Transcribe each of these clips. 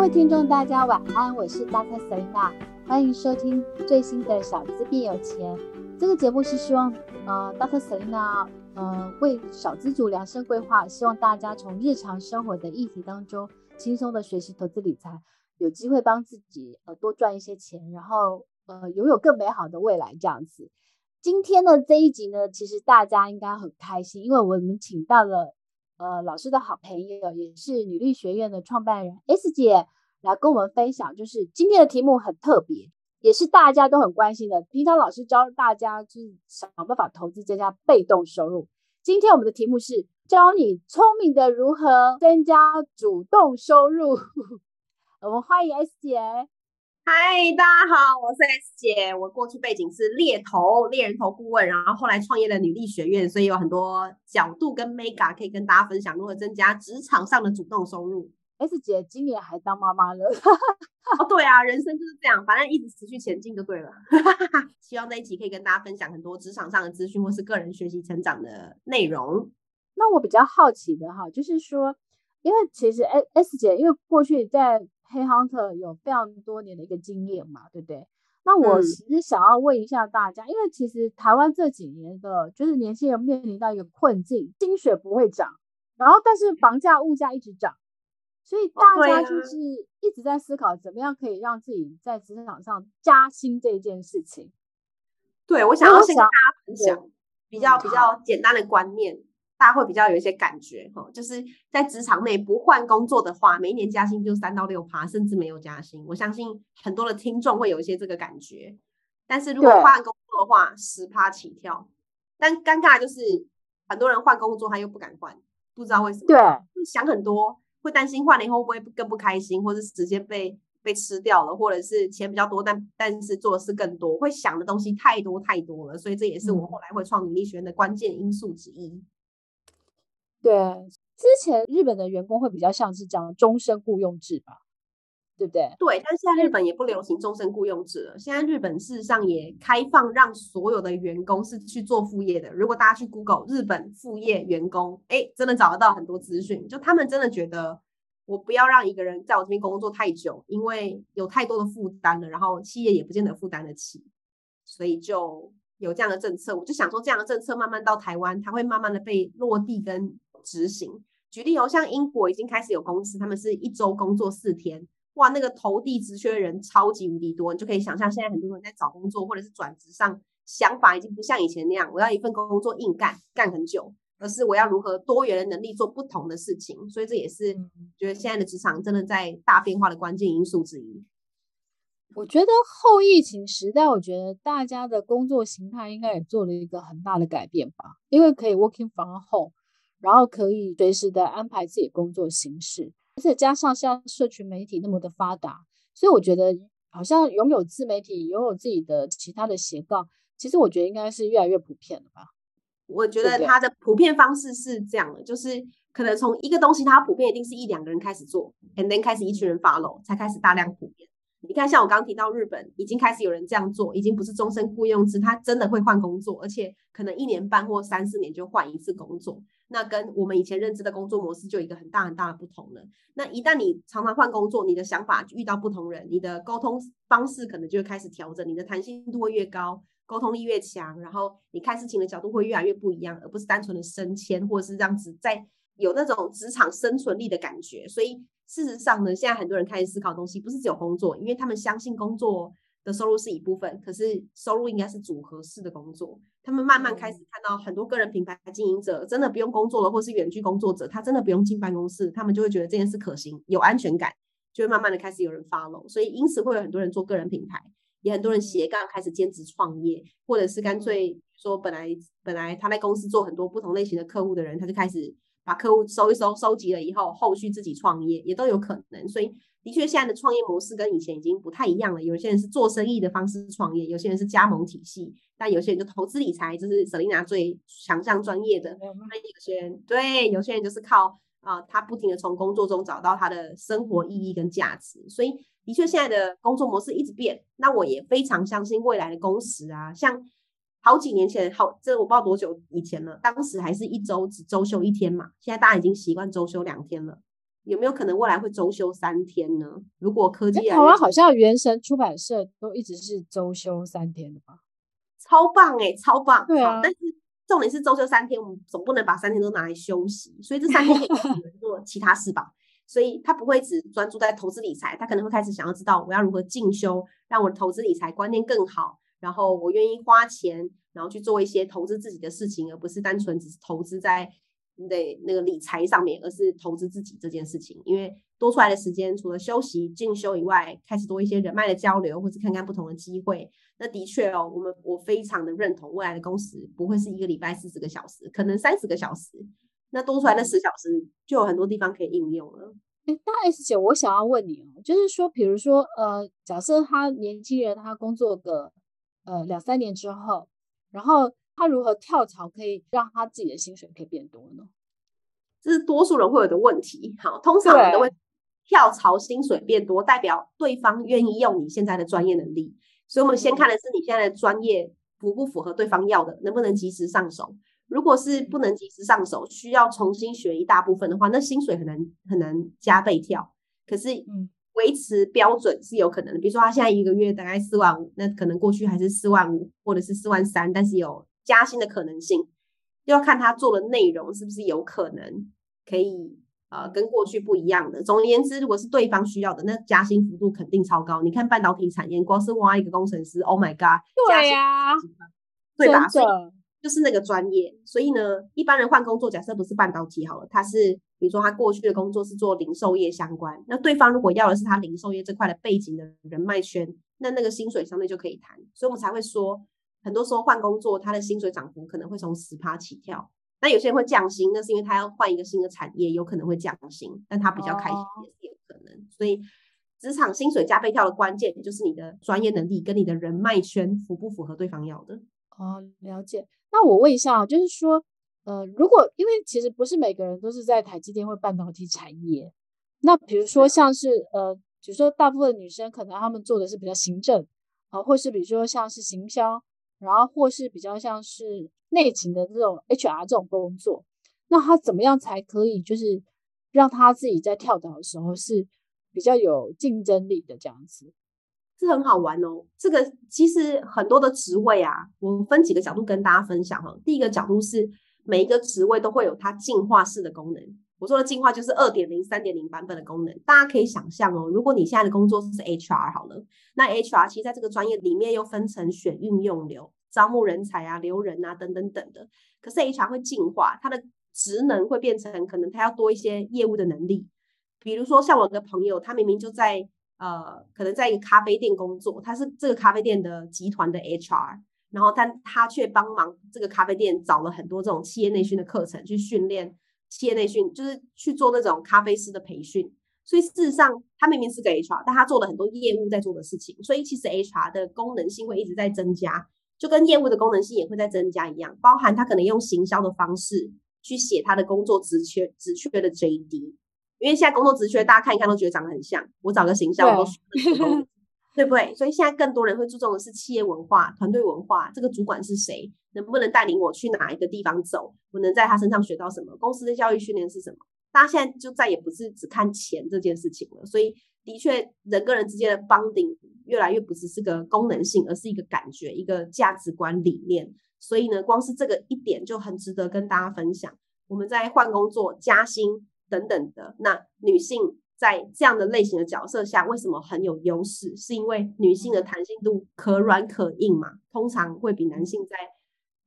各位听众，大家晚安，我是 Dr. Selina，欢迎收听最新的小资变有钱。这个节目是希望呃，Dr. Selina，呃为小资族量身规划，希望大家从日常生活的议题当中轻松的学习投资理财，有机会帮自己呃多赚一些钱，然后呃拥有更美好的未来这样子。今天的这一集呢，其实大家应该很开心，因为我们请到了。呃，老师的好朋友也是女力学院的创办人 S 姐来跟我们分享，就是今天的题目很特别，也是大家都很关心的。平常老师教大家就是想办法投资增加被动收入，今天我们的题目是教你聪明的如何增加主动收入。我们欢迎 S 姐。嗨，大家好，我是 S 姐。我过去背景是猎头、猎人头顾问，然后后来创业了女力学院，所以有很多角度跟 Mega 可以跟大家分享如何增加职场上的主动收入。S 姐今年还当妈妈了，哦，对啊，人生就是这样，反正一直持续前进就对了。希望这一集可以跟大家分享很多职场上的资讯或是个人学习成长的内容。那我比较好奇的哈，就是说，因为其实 S 姐因为过去在黑 hunter 有非常多年的一个经验嘛，对不对？那我其实想要问一下大家，嗯、因为其实台湾这几年的，就是年轻人面临到一个困境，薪水不会涨，然后但是房价、物价一直涨，所以大家就是一直在思考怎么样可以让自己在职场上加薪这件事情。对，我想要先跟大家分享比较比较简单的观念。大家会比较有一些感觉哈，就是在职场内不换工作的话，每一年加薪就三到六趴，甚至没有加薪。我相信很多的听众会有一些这个感觉。但是如果换工作的话，十趴起跳。但尴尬的就是很多人换工作他又不敢换，不知道为什么。对，想很多，会担心换了以后会不会更不开心，或者是直接被被吃掉了，或者是钱比较多，但但是做的事更多，会想的东西太多太多了。所以这也是我后来会创女力学院的关键因素之一。对，之前日本的员工会比较像是这样终身雇佣制吧，对不对？对，但现在日本也不流行终身雇佣制了。现在日本事实上也开放让所有的员工是去做副业的。如果大家去 Google 日本副业员工，哎，真的找得到很多资讯。就他们真的觉得，我不要让一个人在我这边工作太久，因为有太多的负担了，然后企业也不见得负担得起，所以就有这样的政策。我就想说，这样的政策慢慢到台湾，它会慢慢的被落地跟。执行，举例哦，像英国已经开始有公司，他们是一周工作四天，哇，那个投递职缺的人超级无敌多，你就可以想象现在很多人在找工作或者是转职上，想法已经不像以前那样，我要一份工作硬干干很久，而是我要如何多元的能力做不同的事情，所以这也是觉得现在的职场真的在大变化的关键因素之一。我觉得后疫情时代，我觉得大家的工作形态应该也做了一个很大的改变吧，因为可以 working from home。然后可以随时的安排自己工作形式，而且加上像社群媒体那么的发达，所以我觉得好像拥有自媒体、拥有自己的其他的斜杠，其实我觉得应该是越来越普遍了吧。我觉得它的普遍方式是这样的，就是可能从一个东西它普遍一定是一两个人开始做，and then 开始一群人 follow，才开始大量普遍。你看，像我刚刚提到日本，已经开始有人这样做，已经不是终身雇佣制，他真的会换工作，而且可能一年半或三四年就换一次工作。那跟我们以前认知的工作模式就有一个很大很大的不同了。那一旦你常常换工作，你的想法遇到不同人，你的沟通方式可能就会开始调整，你的弹性度会越高，沟通力越强，然后你看事情的角度会越来越不一样，而不是单纯的升迁或者是这样子在有那种职场生存力的感觉。所以。事实上呢，现在很多人开始思考东西，不是只有工作，因为他们相信工作的收入是一部分，可是收入应该是组合式的工作。他们慢慢开始看到很多个人品牌经营者真的不用工作了，或是远距工作者，他真的不用进办公室，他们就会觉得这件事可行，有安全感，就会慢慢的开始有人 follow。所以因此会有很多人做个人品牌，也很多人斜杠开始兼职创业，或者是干脆说本来本来他在公司做很多不同类型的客户的人，他就开始。把客户收一收，收集了以后，后续自己创业也都有可能。所以，的确，现在的创业模式跟以前已经不太一样了。有些人是做生意的方式创业，有些人是加盟体系，但有些人就投资理财，这是 Selina 最强项专业的。那有些人对，有些人就是靠啊、呃，他不停的从工作中找到他的生活意义跟价值。所以，的确，现在的工作模式一直变。那我也非常相信未来的工时啊，像。好几年前，好，这我不知道多久以前了。当时还是一周只周休一天嘛，现在大家已经习惯周休两天了。有没有可能未来会周休三天呢？如果科技，台湾好像原神出版社都一直是周休三天的吧？超棒哎、欸，超棒！对啊，但是重点是周休三天，我们总不能把三天都拿来休息，所以这三天可以做其他事吧。所以他不会只专注在投资理财，他可能会开始想要知道我要如何进修，让我的投资理财观念更好，然后我愿意花钱，然后去做一些投资自己的事情，而不是单纯只是投资在你的那个理财上面，而是投资自己这件事情。因为多出来的时间，除了休息进修以外，开始多一些人脉的交流，或是看看不同的机会。那的确哦，我们我非常的认同未来的工时不会是一个礼拜四十个小时，可能三十个小时。那多出来的十小时就有很多地方可以应用了。哎，那 S 姐，我想要问你哦，就是说，比如说，呃，假设他年轻人他工作个呃两三年之后，然后他如何跳槽可以让他自己的薪水可以变多呢？这是多数人会有的问题。好，通常人都会跳槽薪水变多，代表对方愿意用你现在的专业能力。所以，我们先看的是你现在的专业符不符合对方要的，能不能及时上手。如果是不能及时上手，需要重新学一大部分的话，那薪水很难很难加倍跳。可是，维持标准是有可能的。比如说，他现在一个月大概四万五，那可能过去还是四万五，或者是四万三，但是有加薪的可能性，要看他做的内容是不是有可能可以呃跟过去不一样的。总而言之，如果是对方需要的，那加薪幅度肯定超高。你看半导体产业，光是挖一个工程师，Oh my God，对呀、啊，对吧？就是那个专业，所以呢，一般人换工作，假设不是半导体好了，他是比如说他过去的工作是做零售业相关，那对方如果要的是他零售业这块的背景的人脉圈，那那个薪水相对就可以谈，所以我们才会说，很多时候换工作，他的薪水涨幅可能会从十趴起跳，那有些人会降薪，那是因为他要换一个新的产业，有可能会降薪，但他比较开心也是有可能，所以职场薪水加倍跳的关键就是你的专业能力跟你的人脉圈符不符合对方要的。哦，了解。那我问一下，就是说，呃，如果因为其实不是每个人都是在台积电或半导体产业，那比如说像是呃，比如说大部分女生可能她们做的是比较行政啊、呃，或是比如说像是行销，然后或是比较像是内勤的这种 HR 这种工作，那他怎么样才可以就是让他自己在跳槽的时候是比较有竞争力的这样子？是很好玩哦，这个其实很多的职位啊，我分几个角度跟大家分享哈。第一个角度是每一个职位都会有它进化式的功能。我说的进化就是二点零、三点零版本的功能。大家可以想象哦，如果你现在的工作是 HR 好了，那 HR 其实在这个专业里面又分成选、运、用、留、招募人才啊、留人啊等等等的。可是 HR 会进化，它的职能会变成可能它要多一些业务的能力。比如说像我的朋友，他明明就在。呃，可能在一个咖啡店工作，他是这个咖啡店的集团的 HR，然后但他却帮忙这个咖啡店找了很多这种企业内训的课程，去训练企业内训，就是去做那种咖啡师的培训。所以事实上，他明明是个 HR，但他做了很多业务在做的事情。所以其实 HR 的功能性会一直在增加，就跟业务的功能性也会在增加一样，包含他可能用行销的方式去写他的工作职缺职缺的 JD。因为现在工作职缺，大家看一看都觉得长得很像。我找个形象，我都对，对不对？所以现在更多人会注重的是企业文化、团队文化。这个主管是谁？能不能带领我去哪一个地方走？我能在他身上学到什么？公司的教育训练是什么？大家现在就再也不是只看钱这件事情了。所以，的确，人跟人之间的 bonding 越来越不只是个功能性，而是一个感觉、一个价值观理念。所以呢，光是这个一点就很值得跟大家分享。我们在换工作、加薪。等等的，那女性在这样的类型的角色下，为什么很有优势？是因为女性的弹性度可软可硬嘛，通常会比男性在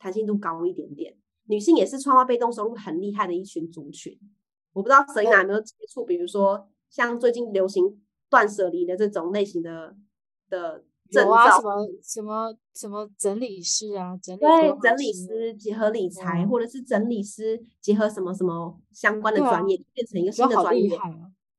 弹性度高一点点。女性也是创造被动收入很厉害的一群族群。我不知道 Selena 有没有接触，比如说像最近流行断舍离的这种类型的的。有啊，什么什么什么整理师啊，整理对整理师结合理财，或者是整理师结合什么什么相关的专业，变成一个新的专业。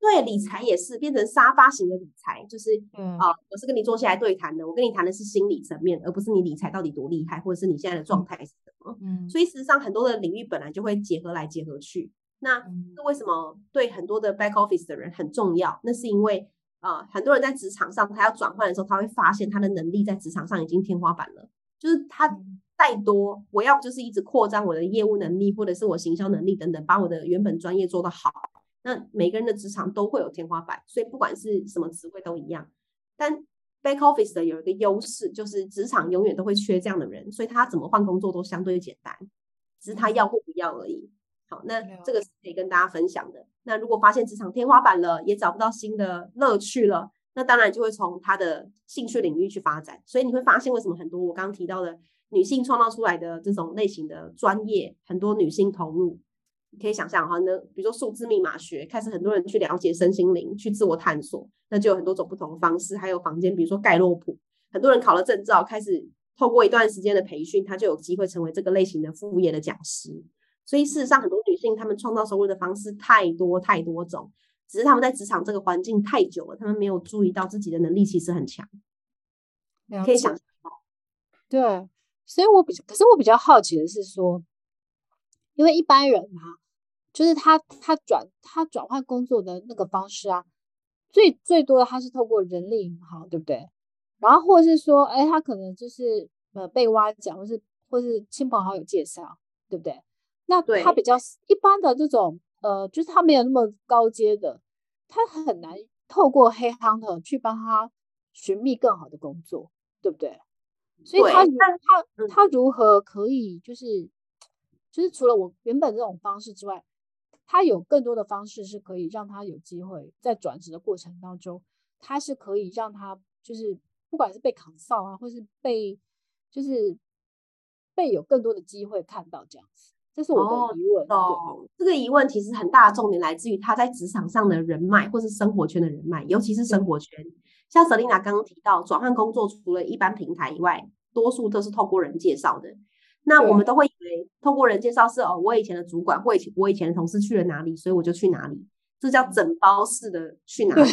对，理财也是变成沙发型的理财，就是啊，我是跟你坐下来对谈的，我跟你谈的是心理层面，而不是你理财到底多厉害，或者是你现在的状态是什么。嗯，所以事实上很多的领域本来就会结合来结合去。那是为什么对很多的 back office 的人很重要？那是因为。啊、呃，很多人在职场上，他要转换的时候，他会发现他的能力在职场上已经天花板了。就是他再多，我要不就是一直扩张我的业务能力，或者是我行销能力等等，把我的原本专业做得好。那每个人的职场都会有天花板，所以不管是什么职位都一样。但 back office 的有一个优势，就是职场永远都会缺这样的人，所以他怎么换工作都相对简单，只是他要或不要而已。好，那这个是可以跟大家分享的。那如果发现职场天花板了，也找不到新的乐趣了，那当然就会从他的兴趣领域去发展。所以你会发现，为什么很多我刚刚提到的女性创造出来的这种类型的专业，很多女性投入。你可以想象哈，那比如说数字密码学，开始很多人去了解身心灵，去自我探索，那就有很多种不同的方式。还有房间，比如说盖洛普，很多人考了证照，开始透过一段时间的培训，他就有机会成为这个类型的副业的讲师。所以事实上，很多女性她们创造收入的方式太多太多种，只是她们在职场这个环境太久了，她们没有注意到自己的能力其实很强。可以想象到，对，所以我比较，可是我比较好奇的是说，因为一般人嘛。就是他他转他转换工作的那个方式啊，最最多的他是透过人力银行，对不对？然后或者是说，哎，他可能就是呃被挖角，或是或是亲朋好友介绍，对不对？那他比较一般的这种呃，就是他没有那么高阶的，他很难透过黑 hunter 去帮他寻觅更好的工作，对不对？所以他他他如何可以就是就是除了我原本这种方式之外。他有更多的方式是可以让他有机会在转职的过程当中，他是可以让他就是不管是被 consult 啊，或是被就是被有更多的机会看到这样子，这是我的疑问。哦，这个疑问其实很大的重点来自于他在职场上的人脉，或是生活圈的人脉，尤其是生活圈。像 Selina 刚刚提到，转换工作除了一般平台以外，多数都是透过人介绍的。那我们都会以为，透过人介绍是哦，我以前的主管或以前我以前的同事去了哪里，所以我就去哪里，这叫整包式的去哪里，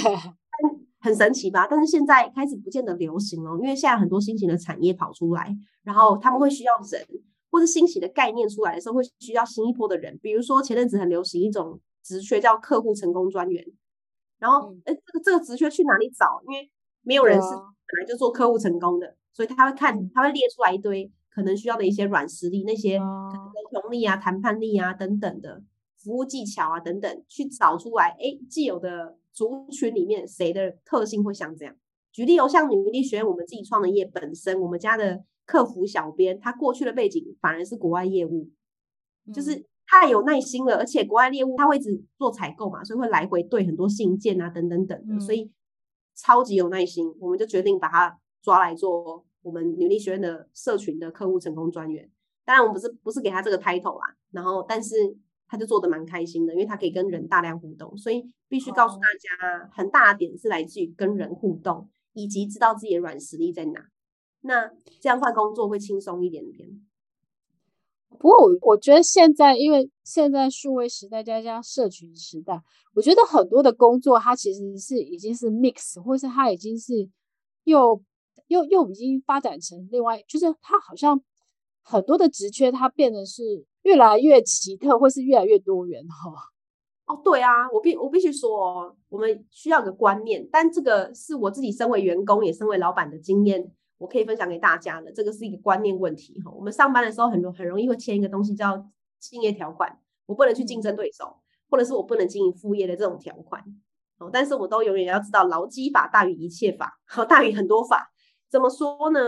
很神奇吧？但是现在开始不见得流行了，因为现在很多新型的产业跑出来，然后他们会需要人，或是新型的概念出来的时候，会需要新一波的人。比如说前阵子很流行一种职缺叫客户成功专员，然后哎，这个这个职缺去哪里找？因为没有人是本来就做客户成功的，所以他会看，他会列出来一堆。可能需要的一些软实力，那些沟通力啊、谈判力啊等等的服务技巧啊等等，去找出来。哎，既有的族群里面谁的特性会像这样？举例哦，像女力学院，我们自己创的业本身，我们家的客服小编，他过去的背景反而是国外业务，就是太有耐心了，而且国外业务他会一直做采购嘛，所以会来回对很多信件啊等等等的，所以超级有耐心，我们就决定把他抓来做。我们女力学院的社群的客户成功专员，当然我们不是不是给他这个 title 啊，然后但是他就做的蛮开心的，因为他可以跟人大量互动，所以必须告诉大家，很大的点是来自于跟人互动，以及知道自己的软实力在哪。那这样换工作会轻松一点点。不过我我觉得现在，因为现在数位时代加上社群时代，我觉得很多的工作它其实是已经是 mix，或是它已经是又。又又已经发展成另外，就是它好像很多的职缺，它变得是越来越奇特，或是越来越多元哈。哦，对啊，我必我必须说，我们需要个观念，但这个是我自己身为员工也身为老板的经验，我可以分享给大家的。这个是一个观念问题哈。我们上班的时候很容很容易会签一个东西叫竞业条款，我不能去竞争对手，或者是我不能经营副业的这种条款。哦，但是我都永远要知道，劳基法大于一切法，好，大于很多法。怎么说呢？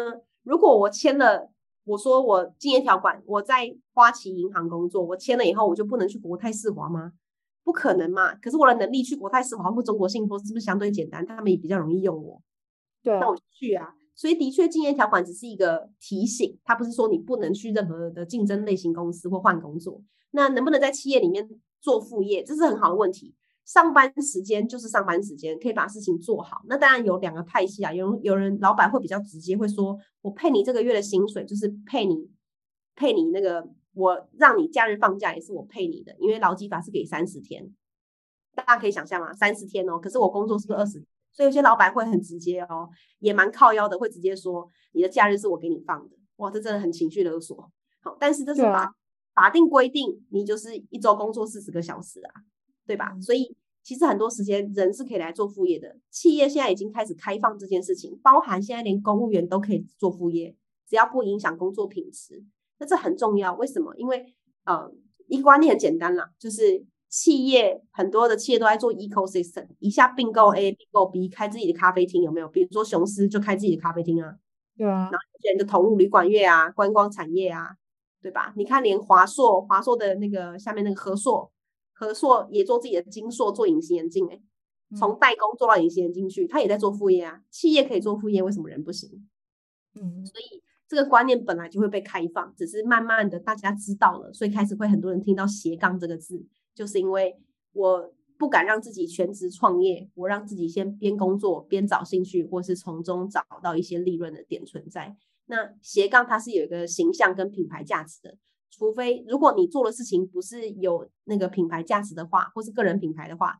如果我签了，我说我竞业条款，我在花旗银行工作，我签了以后，我就不能去国泰世华吗？不可能嘛！可是我的能力去国泰世华或中国信托是不是相对简单？他们也比较容易用我，对，那我就去啊。所以的确，竞业条款只是一个提醒，它不是说你不能去任何的竞争类型公司或换工作。那能不能在企业里面做副业，这是很好的问题。上班时间就是上班时间，可以把事情做好。那当然有两个派系啊，有有人老板会比较直接，会说我配你这个月的薪水，就是配你配你那个，我让你假日放假也是我配你的，因为劳基法是给三十天，大家可以想象吗？三十天哦，可是我工作是不是二十？所以有些老板会很直接哦，也蛮靠腰的，会直接说你的假日是我给你放的。哇，这真的很情绪勒索。好，但是这是法法定规定，你就是一周工作四十个小时啊。对吧？所以其实很多时间人是可以来做副业的。企业现在已经开始开放这件事情，包含现在连公务员都可以做副业，只要不影响工作品质。那这很重要。为什么？因为呃，一个观念很简单啦，就是企业很多的企业都在做 ecosystem，一下并购 A 并购 B，开自己的咖啡厅有没有？比如说雄狮就开自己的咖啡厅啊，对啊，然后有些人就投入旅馆业啊、观光产业啊，对吧？你看连华硕，华硕的那个下面那个和硕，和硕也做自己的金硕，做隐形眼镜、欸，诶从代工做到隐形眼镜去，他也在做副业啊。企业可以做副业，为什么人不行？嗯，所以。这个观念本来就会被开放，只是慢慢的大家知道了，所以开始会很多人听到斜杠这个字，就是因为我不敢让自己全职创业，我让自己先边工作边找兴趣，或是从中找到一些利润的点存在。那斜杠它是有一个形象跟品牌价值的，除非如果你做的事情不是有那个品牌价值的话，或是个人品牌的话。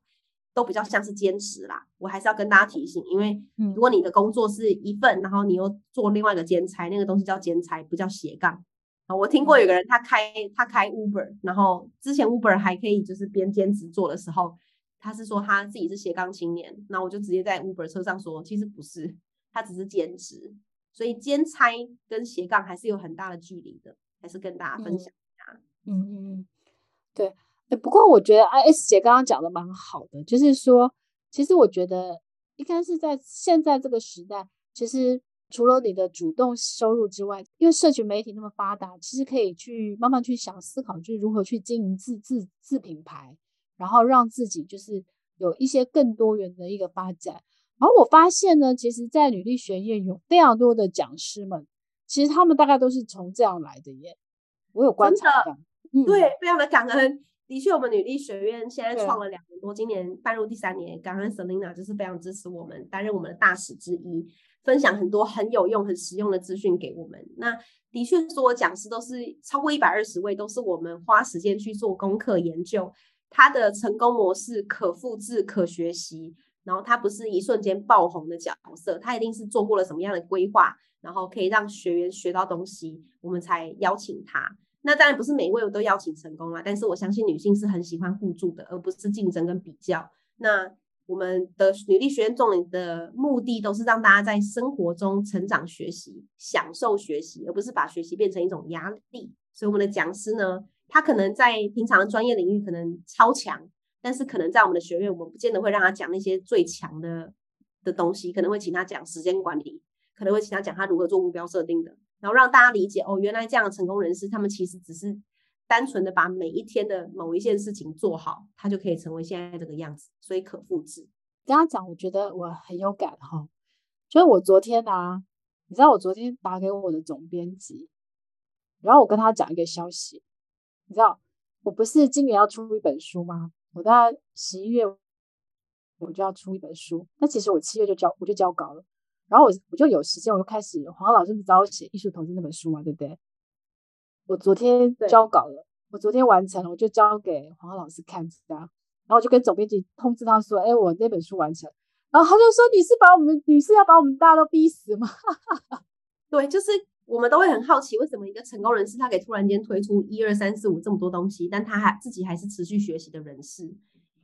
都比较像是兼职啦，我还是要跟大家提醒，因为如果你的工作是一份，然后你又做另外一个兼差，那个东西叫兼差，不叫斜杠。啊，我听过有个人他开他开 Uber，然后之前 Uber 还可以就是边兼职做的时候，他是说他自己是斜杠青年，那我就直接在 Uber 车上说，其实不是，他只是兼职，所以兼差跟斜杠还是有很大的距离的，还是跟大家分享一下。嗯嗯嗯，对。不过我觉得 I S 姐刚刚讲的蛮好的，就是说，其实我觉得应该是在现在这个时代，其实除了你的主动收入之外，因为社群媒体那么发达，其实可以去慢慢去想思考，就是如何去经营自自自品牌，然后让自己就是有一些更多元的一个发展。然后我发现呢，其实，在履历学院有非常多的讲师们，其实他们大概都是从这样来的耶。我有观察到，嗯，对，非常的感恩。的确，我们女力学院现在创了两年多，今年迈入第三年。感恩 Selina 就是非常支持我们，担任我们的大使之一，分享很多很有用、很实用的资讯给我们。那的确，所有讲师都是超过一百二十位，都是我们花时间去做功课研究，他的成功模式可复制、可学习。然后他不是一瞬间爆红的角色，他一定是做过了什么样的规划，然后可以让学员学到东西，我们才邀请他。那当然不是每一位我都邀请成功啦，但是我相信女性是很喜欢互助的，而不是竞争跟比较。那我们的女力学院重点的目的都是让大家在生活中成长、学习、享受学习，而不是把学习变成一种压力。所以我们的讲师呢，他可能在平常的专业领域可能超强，但是可能在我们的学院，我们不见得会让他讲那些最强的的东西，可能会请他讲时间管理，可能会请他讲他如何做目标设定的。然后让大家理解哦，原来这样的成功人士，他们其实只是单纯的把每一天的某一件事情做好，他就可以成为现在这个样子，所以可复制。跟他讲，我觉得我很有感哈，就是我昨天啊，你知道我昨天打给我的总编辑，然后我跟他讲一个消息，你知道我不是今年要出一本书吗？我大概十一月我就要出一本书，那其实我七月就交我就交稿了。然后我我就有时间，我就开始黄老师找我写《艺术投资》那本书嘛，对不对？我昨天交稿了，我昨天完成了，我就交给黄老师看，这样。然后我就跟总编辑通知他说：“哎，我那本书完成。”然后他就说：“你是把我们，你是要把我们大家都逼死吗？” 对，就是我们都会很好奇，为什么一个成功人士他可以突然间推出一二三四五这么多东西，但他还自己还是持续学习的人士，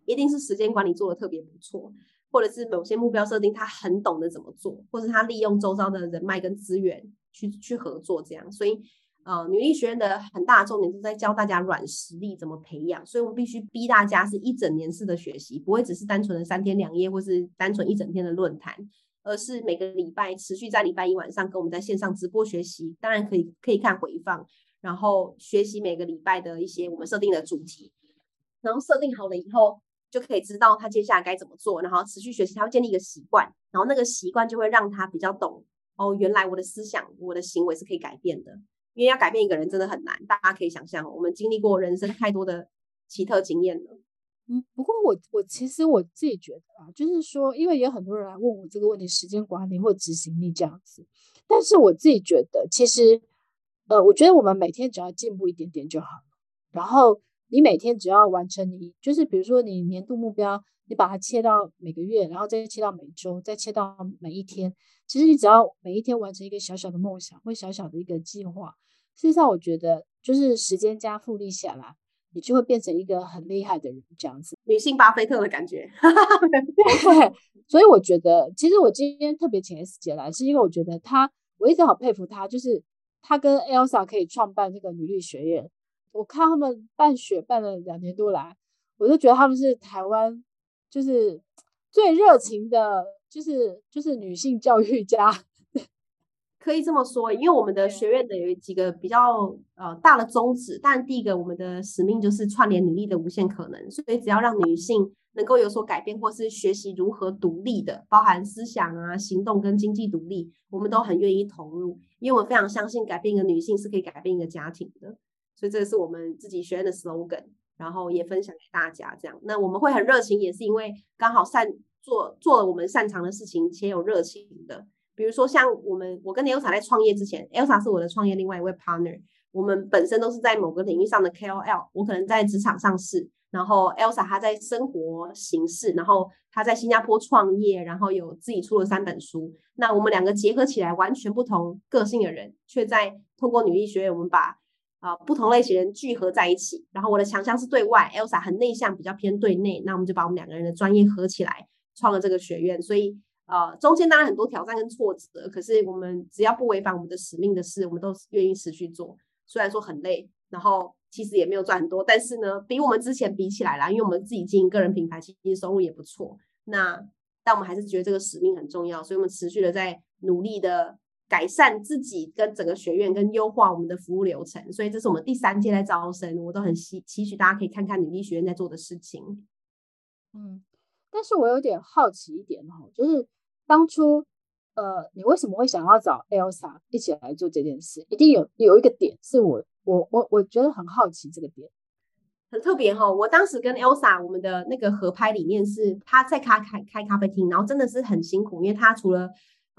一定是时间管理做的特别不错。或者是某些目标设定，他很懂得怎么做，或是他利用周遭的人脉跟资源去去合作这样。所以，呃，女力学院的很大重点是在教大家软实力怎么培养。所以我们必须逼大家是一整年式的学习，不会只是单纯的三天两夜，或是单纯一整天的论坛，而是每个礼拜持续在礼拜一晚上跟我们在线上直播学习。当然可以可以看回放，然后学习每个礼拜的一些我们设定的主题，然后设定好了以后。就可以知道他接下来该怎么做，然后持续学习，他会建立一个习惯，然后那个习惯就会让他比较懂哦，原来我的思想、我的行为是可以改变的。因为要改变一个人真的很难，大家可以想象，我们经历过人生太多的奇特经验了。嗯，不过我我其实我自己觉得啊，就是说，因为也有很多人来问我这个问题，时间管理或执行力这样子，但是我自己觉得，其实呃，我觉得我们每天只要进步一点点就好了，然后。你每天只要完成你，就是比如说你年度目标，你把它切到每个月，然后再切到每周，再切到每一天。其实你只要每一天完成一个小小的梦想，或小小的一个计划，事实上我觉得就是时间加复利下来，你就会变成一个很厉害的人，这样子。女性巴菲特的感觉。对，所以我觉得，其实我今天特别请 S 姐来，是因为我觉得她，我一直好佩服她，就是她跟 Elsa 可以创办这个女力学院。我看他们办学办了两年多来，我就觉得他们是台湾就是最热情的，就是就是女性教育家。可以这么说，因为我们的学院的有几个比较呃大的宗旨，但第一个我们的使命就是串联女力的无限可能，所以只要让女性能够有所改变，或是学习如何独立的，包含思想啊、行动跟经济独立，我们都很愿意投入，因为我们非常相信改变一个女性是可以改变一个家庭的，所以这个是我们自己学院的 slogan，然后也分享给大家这样。那我们会很热情，也是因为刚好擅做做了我们擅长的事情，且有热情的。比如说，像我们，我跟 Elsa 在创业之前，Elsa 是我的创业另外一位 partner。我们本身都是在某个领域上的 KOL。我可能在职场上市，然后 Elsa 她在生活形式，然后她在新加坡创业，然后有自己出了三本书。那我们两个结合起来，完全不同个性的人，却在透过女力学院，我们把啊、不同类型人聚合在一起。然后我的强项是对外，Elsa 很内向，比较偏对内。那我们就把我们两个人的专业合起来，创了这个学院。所以。呃，中间当然很多挑战跟挫折，可是我们只要不违反我们的使命的事，我们都愿意持续做。虽然说很累，然后其实也没有赚很多，但是呢，比我们之前比起来啦，因为我们自己经营个人品牌，其实收入也不错。那但我们还是觉得这个使命很重要，所以我们持续的在努力的改善自己跟整个学院，跟优化我们的服务流程。所以这是我们第三届在招生，我都很期期许大家可以看看女力学院在做的事情。嗯，但是我有点好奇一点哈，就是。当初，呃，你为什么会想要找 Elsa 一起来做这件事？一定有有一个点是我我我我觉得很好奇这个点，很特别哈、哦。我当时跟 Elsa 我们的那个合拍理念是，他在咖开开咖啡厅，然后真的是很辛苦，因为他除了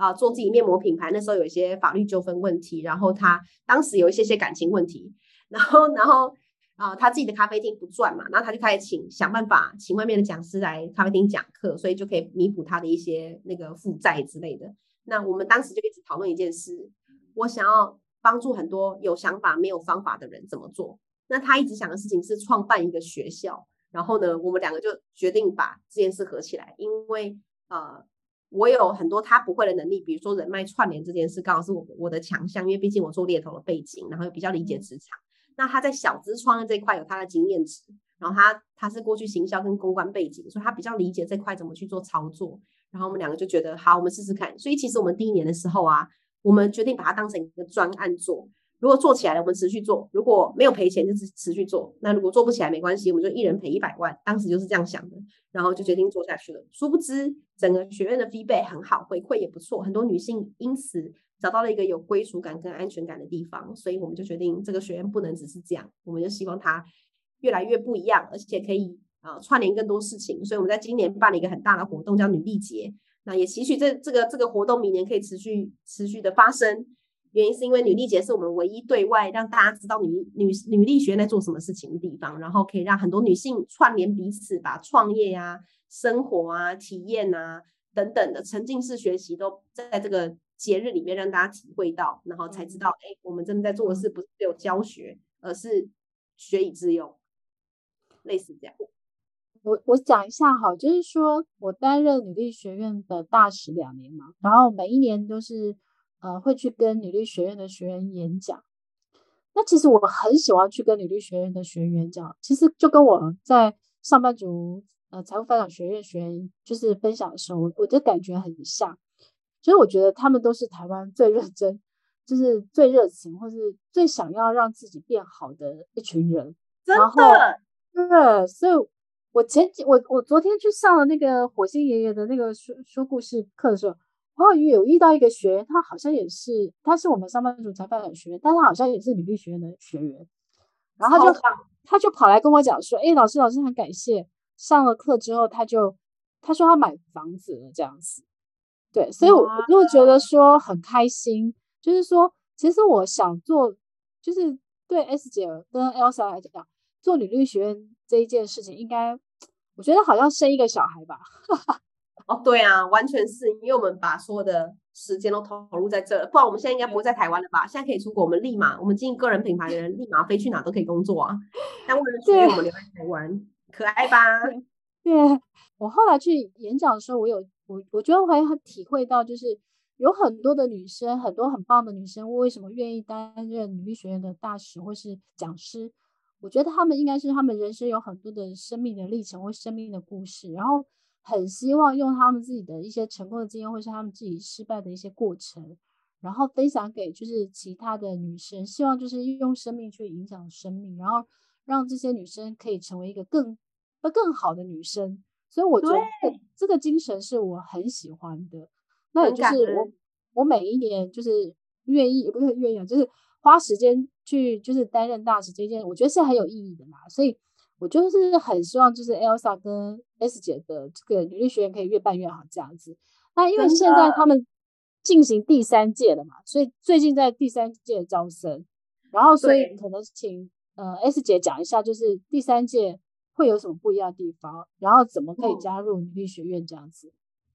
啊、做自己面膜品牌，那时候有一些法律纠纷问题，然后他当时有一些些感情问题，然后然后。啊、他自己的咖啡厅不赚嘛，然后他就开始请想办法请外面的讲师来咖啡厅讲课，所以就可以弥补他的一些那个负债之类的。那我们当时就一直讨论一件事，我想要帮助很多有想法没有方法的人怎么做。那他一直想的事情是创办一个学校，然后呢，我们两个就决定把这件事合起来，因为呃，我有很多他不会的能力，比如说人脉串联这件事，刚好是我我的强项，因为毕竟我做猎头的背景，然后又比较理解职场。那他在小资创业这一块有他的经验值，然后他他是过去行销跟公关背景，所以他比较理解这块怎么去做操作。然后我们两个就觉得好，我们试试看。所以其实我们第一年的时候啊，我们决定把它当成一个专案做。如果做起来了，我们持续做；如果没有赔钱，就持持续做。那如果做不起来没关系，我们就一人赔一百万。当时就是这样想的，然后就决定做下去了。殊不知，整个学院的 feedback 很好，回馈也不错，很多女性因此。找到了一个有归属感跟安全感的地方，所以我们就决定这个学院不能只是这样，我们就希望它越来越不一样，而且可以啊、串联更多事情。所以我们在今年办了一个很大的活动，叫女力节。那也期许这这个这个活动明年可以持续持续的发生。原因是因为女力节是我们唯一对外让大家知道女女女力学院在做什么事情的地方，然后可以让很多女性串联彼此，把创业啊、生活啊、体验啊等等的沉浸式学习都在这个。节日里面让大家体会到，然后才知道，哎，我们真的在做的事不是只有教学，而是学以致用，类似这样。我我讲一下哈，就是说我担任女力学院的大使两年嘛，然后每一年都是呃会去跟女力学院的学员演讲。那其实我很喜欢去跟女力学院的学员演讲，其实就跟我在上班族呃财务发展学院学员就是分享的时候，我的感觉很像。所以我觉得他们都是台湾最认真，就是最热情，或是最想要让自己变好的一群人。真的，对，所以我前几我我昨天去上了那个火星爷爷的那个说说故事课的时候，我好像有遇到一个学员，他好像也是，他是我们上班族才发展学员，但他好像也是女力学院的学员，然后他就他就跑来跟我讲说，哎，老师老师很感谢，上了课之后他就他说他买房子了这样子。对，所以我我就觉得说很开心，就是说，其实我想做，就是对 S 姐跟 Elsa 来讲，做女力学院这一件事情，应该我觉得好像生一个小孩吧。哦，对啊，完全是因为我们把所有的时间都投入在这儿，不然我们现在应该不会在台湾了吧？现在可以出国，我们立马，我们经营个人品牌的人立马飞去哪都可以工作啊。但为了我们留在台湾，可爱吧？对，对，我后来去演讲的时候，我有。我我觉得我还很体会到，就是有很多的女生，很多很棒的女生，为什么愿意担任女力学院的大使或是讲师？我觉得他们应该是他们人生有很多的生命的历程或生命的故事，然后很希望用他们自己的一些成功的经验，或是他们自己失败的一些过程，然后分享给就是其他的女生，希望就是用生命去影响生命，然后让这些女生可以成为一个更更好的女生。所以我觉得这个精神是我很喜欢的。那也就是我我每一年就是愿意，也不是愿意啊，就是花时间去就是担任大使这件，我觉得是很有意义的嘛。所以我就是很希望就是 Elsa 跟 S 姐的这个女力学院可以越办越好这样子。那因为现在他们。进行第三届了嘛，所以最近在第三届招生，然后所以可能请呃 S 姐讲一下，就是第三届会有什么不一样的地方，然后怎么可以加入女力学院这样子。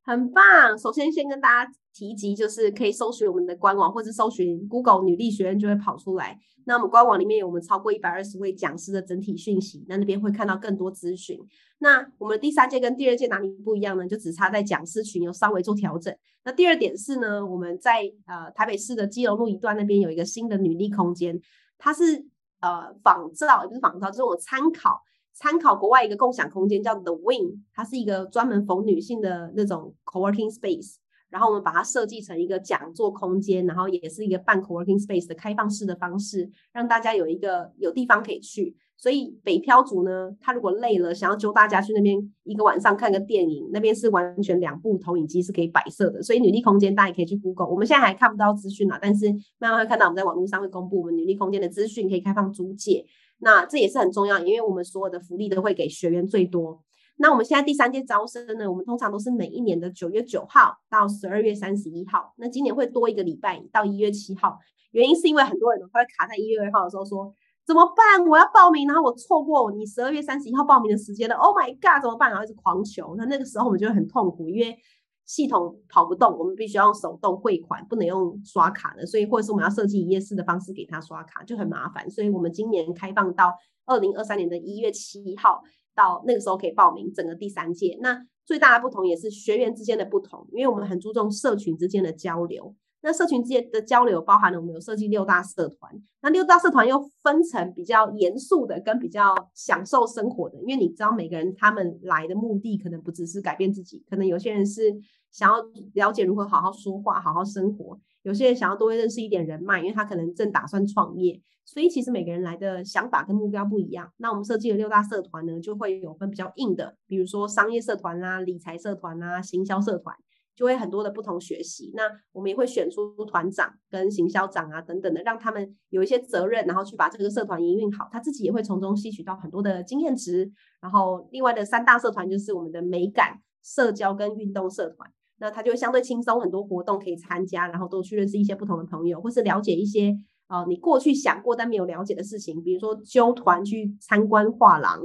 很棒！首先，先跟大家提及，就是可以搜寻我们的官网，或者搜寻 Google 女力学院就会跑出来。那我们官网里面有我们超过一百二十位讲师的整体讯息，那那边会看到更多资讯。那我们第三届跟第二届哪里不一样呢？就只差在讲师群有稍微做调整。那第二点是呢，我们在呃台北市的基隆路一段那边有一个新的女力空间，它是呃仿照，也不是仿照，就是我参考。参考国外一个共享空间叫 The Wing，它是一个专门逢女性的那种 co-working space，然后我们把它设计成一个讲座空间，然后也是一个半 co-working space 的开放式的方式，让大家有一个有地方可以去。所以北漂族呢，他如果累了，想要揪大家去那边一个晚上看个电影，那边是完全两部投影机是可以摆设的。所以女力空间大家也可以去 Google，我们现在还看不到资讯啦，但是慢慢会看到我们在网络上会公布我们女力空间的资讯，可以开放租借。那这也是很重要，因为我们所有的福利都会给学员最多。那我们现在第三届招生呢，我们通常都是每一年的九月九号到十二月三十一号。那今年会多一个礼拜到一月七号，原因是因为很多人都会卡在一月二号的时候说怎么办？我要报名，然后我错过你十二月三十一号报名的时间了。Oh my god，怎么办？然后一直狂求。那那个时候我们就会很痛苦，因为。系统跑不动，我们必须要用手动汇款，不能用刷卡的，所以或者是我们要设计一页式的方式给他刷卡，就很麻烦。所以我们今年开放到二零二三年的一月七号，到那个时候可以报名整个第三届。那最大的不同也是学员之间的不同，因为我们很注重社群之间的交流。那社群之间的交流包含了我们有设计六大社团，那六大社团又分成比较严肃的跟比较享受生活的，因为你知道每个人他们来的目的可能不只是改变自己，可能有些人是想要了解如何好好说话、好好生活，有些人想要多认识一点人脉，因为他可能正打算创业，所以其实每个人来的想法跟目标不一样。那我们设计的六大社团呢，就会有分比较硬的，比如说商业社团啦、理财社团啦、行销社团。就会很多的不同学习，那我们也会选出团长跟行销长啊等等的，让他们有一些责任，然后去把这个社团营运好，他自己也会从中吸取到很多的经验值。然后另外的三大社团就是我们的美感、社交跟运动社团，那他就相对轻松，很多活动可以参加，然后都去认识一些不同的朋友，或是了解一些呃你过去想过但没有了解的事情，比如说揪团去参观画廊，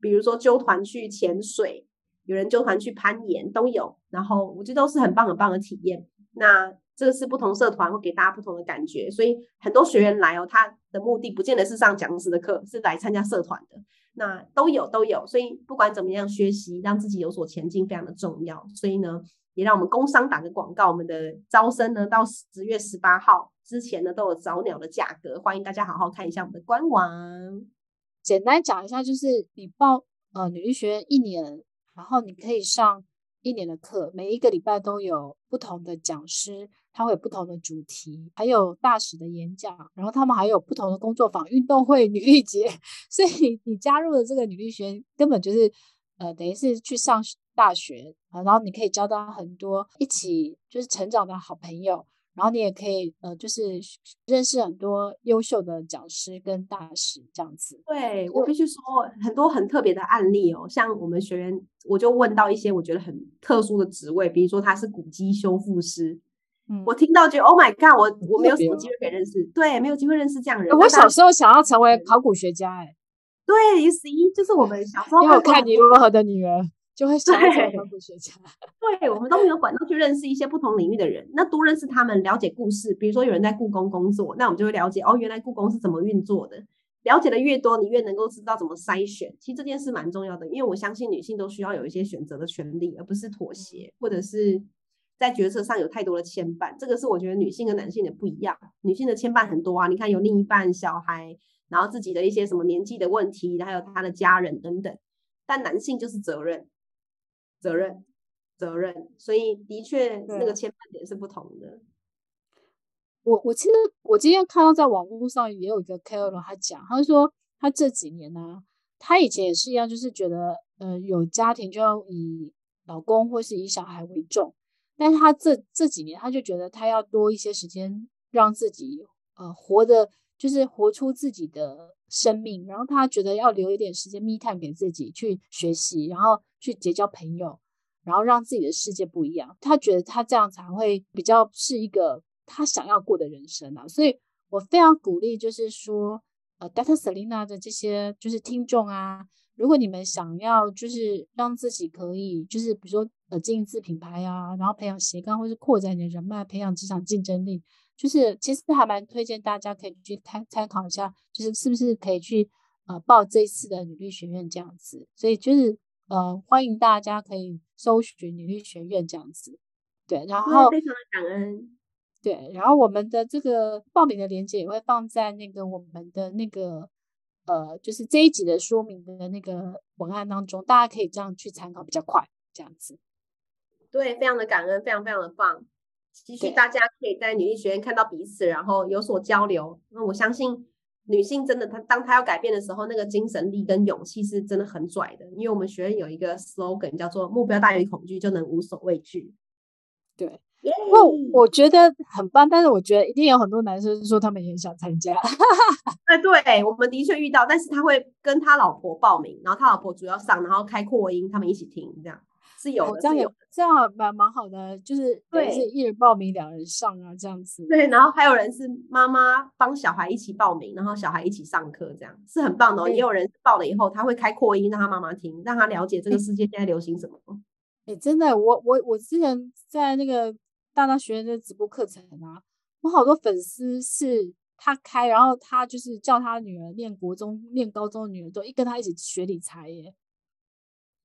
比如说揪团去潜水。有人就团去攀岩都有，然后我觉得都是很棒很棒的体验。那这个是不同社团会给大家不同的感觉，所以很多学员来哦，他的目的不见得是上讲师的课，是来参加社团的。那都有都有，所以不管怎么样学习，让自己有所前进非常的重要。所以呢，也让我们工商打个广告，我们的招生呢到十月十八号之前呢都有早鸟的价格，欢迎大家好好看一下我们的官网。简单讲一下，就是你报呃女力学院一年。然后你可以上一年的课，每一个礼拜都有不同的讲师，他会有不同的主题，还有大使的演讲，然后他们还有不同的工作坊、运动会、女力节，所以你加入了这个女力学院，根本就是呃，等于是去上大学啊，然后你可以交到很多一起就是成长的好朋友。然后你也可以呃，就是认识很多优秀的讲师跟大师这样子。对，我必须说很多很特别的案例哦，像我们学员，我就问到一些我觉得很特殊的职位，比如说他是古迹修复师，嗯，我听到觉得 Oh my God，我我没有什么机会可以认识，对，没有机会认识这样的人。我小时候想要成为考古学家，哎，对，于是就是我们小时候。因为我看你如何的女儿。就会想成考古学家，对，我们都没有管道去认识一些不同领域的人，那多认识他们，了解故事。比如说有人在故宫工作，那我们就会了解哦，原来故宫是怎么运作的。了解的越多，你越能够知道怎么筛选。其实这件事蛮重要的，因为我相信女性都需要有一些选择的权利，而不是妥协，或者是在决策上有太多的牵绊。这个是我觉得女性跟男性的不一样。女性的牵绊很多啊，你看有另一半、小孩。然后自己的一些什么年纪的问题，还有他的家人等等。但男性就是责任，责任，责任。所以的确，那个牵绊点是不同的。我我其实我今天看到在网络上也有一个 KOL 他讲，他说他这几年呢、啊，他以前也是一样，就是觉得呃有家庭就要以老公或是以小孩为重，但是他这这几年他就觉得他要多一些时间让自己呃活的，就是活出自己的生命，然后他觉得要留一点时间 me time 给自己去学习，然后去结交朋友，然后让自己的世界不一样。他觉得他这样才会比较是一个。他想要过的人生啊，所以我非常鼓励，就是说，呃，Dr. Selena 的这些就是听众啊，如果你们想要就是让自己可以，就是比如说呃经营自品牌啊，然后培养斜杠，或是扩展你的人脉，培养职场竞争力，就是其实还蛮推荐大家可以去参参考一下，就是是不是可以去呃报这次的女力学院这样子，所以就是呃欢迎大家可以搜寻女力学院这样子，对，然后非常的感恩。对，然后我们的这个报名的链接也会放在那个我们的那个呃，就是这一集的说明的那个文案当中，大家可以这样去参考，比较快，这样子。对，非常的感恩，非常非常的棒。继续，大家可以在女力学院看到彼此，然后有所交流。那我相信女性真的，她当她要改变的时候，那个精神力跟勇气是真的很拽的。因为我们学院有一个 slogan 叫做“目标大于恐惧，就能无所畏惧”。对。我我觉得很棒，但是我觉得一定有很多男生说他们也很想参加。哎，对，我们的确遇到，但是他会跟他老婆报名，然后他老婆主要上，然后开扩音，他们一起听，这样是有这样有这样蛮蛮好的，就是对，是一人报名两人上啊，这样子。对，然后还有人是妈妈帮小孩一起报名，然后小孩一起上课，这样是很棒的、哦。也有人报了以后，他会开扩音让他妈妈听，让他了解这个世界现在流行什么。哎、欸，真的，我我我之前在那个。大大学院的直播课程啊，我好多粉丝是他开，然后他就是叫他女儿念国中、念高中的女儿都一跟他一起学理财耶，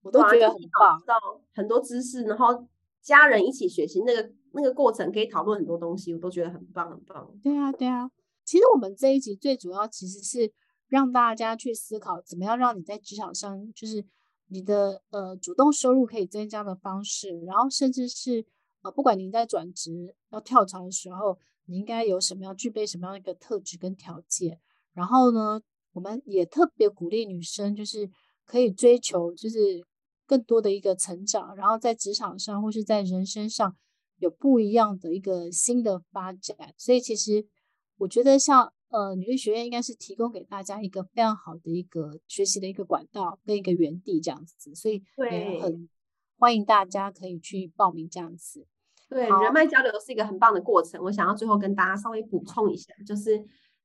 我都觉得很棒，知道很多知识，然后家人一起学习，那个那个过程可以讨论很多东西，我都觉得很棒很棒。对啊对啊，其实我们这一集最主要其实是让大家去思考，怎么样让你在职场上就是你的呃主动收入可以增加的方式，然后甚至是。呃，不管您在转职要跳槽的时候，你应该有什么样具备什么样的一个特质跟条件？然后呢，我们也特别鼓励女生，就是可以追求就是更多的一个成长，然后在职场上或是在人生上有不一样的一个新的发展。所以其实我觉得像呃女力学院应该是提供给大家一个非常好的一个学习的一个管道跟一个园地这样子，所以也很。欢迎大家可以去报名这样子。对，人脉交流是一个很棒的过程。我想要最后跟大家稍微补充一下，就是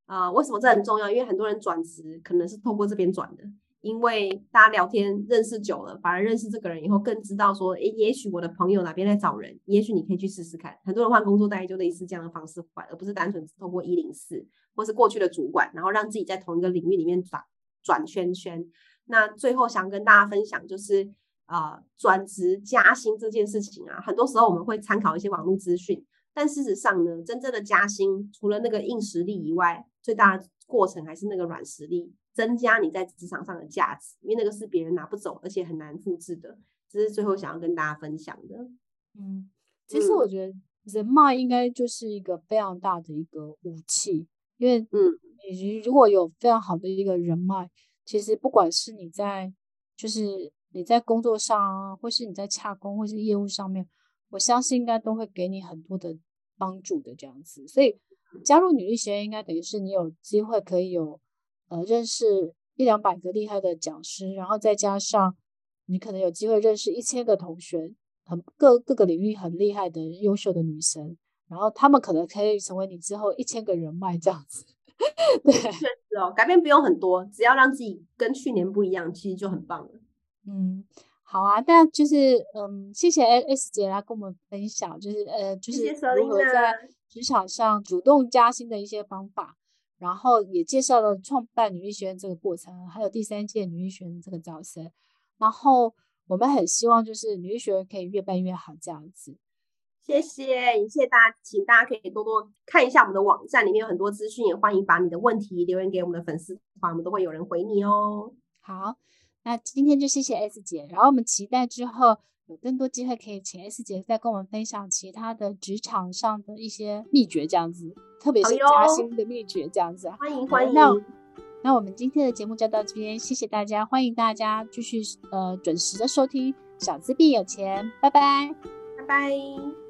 啊、呃，为什么这很重要？因为很多人转职可能是透过这边转的，因为大家聊天认识久了，反而认识这个人以后更知道说，诶，也许我的朋友哪边在找人，也许你可以去试试看。很多人换工作大概就类似这样的方式换，而不是单纯透过一零四或是过去的主管，然后让自己在同一个领域里面转转圈圈。那最后想跟大家分享就是。啊、呃，转职加薪这件事情啊，很多时候我们会参考一些网络资讯，但事实上呢，真正的加薪除了那个硬实力以外，最大的过程还是那个软实力，增加你在职场上的价值，因为那个是别人拿不走，而且很难复制的。这是最后想要跟大家分享的。嗯，其实我觉得人脉应该就是一个非常大的一个武器，因为嗯，你如果有非常好的一个人脉，其实不管是你在就是。你在工作上啊，或是你在洽工，或是业务上面，我相信应该都会给你很多的帮助的这样子。所以加入女力学院，应该等于是你有机会可以有呃认识一两百个厉害的讲师，然后再加上你可能有机会认识一千个同学，很各各个领域很厉害的优秀的女生，然后他们可能可以成为你之后一千个人脉这样子。对，确实哦，改变不用很多，只要让自己跟去年不一样，其实就很棒了。嗯，好啊，但就是嗯，谢谢 S 姐来跟我们分享，就是呃，就是如何在职场上主动加薪的一些方法，然后也介绍了创办女力学院这个过程，还有第三届女力学院这个招生，然后我们很希望就是女力学院可以越办越好这样子。谢谢，也谢谢大家，请大家可以多多看一下我们的网站，里面有很多资讯，也欢迎把你的问题留言给我们的粉丝团，我们都会有人回你哦。好，那今天就谢谢 S 姐，然后我们期待之后有更多机会可以请 S 姐再跟我们分享其他的职场上的一些秘诀，这样子，特别是加薪的秘诀，这样子。欢迎欢迎。那那我们今天的节目就到这边，谢谢大家，欢迎大家继续呃准时的收听《小资币有钱》，拜拜，拜拜。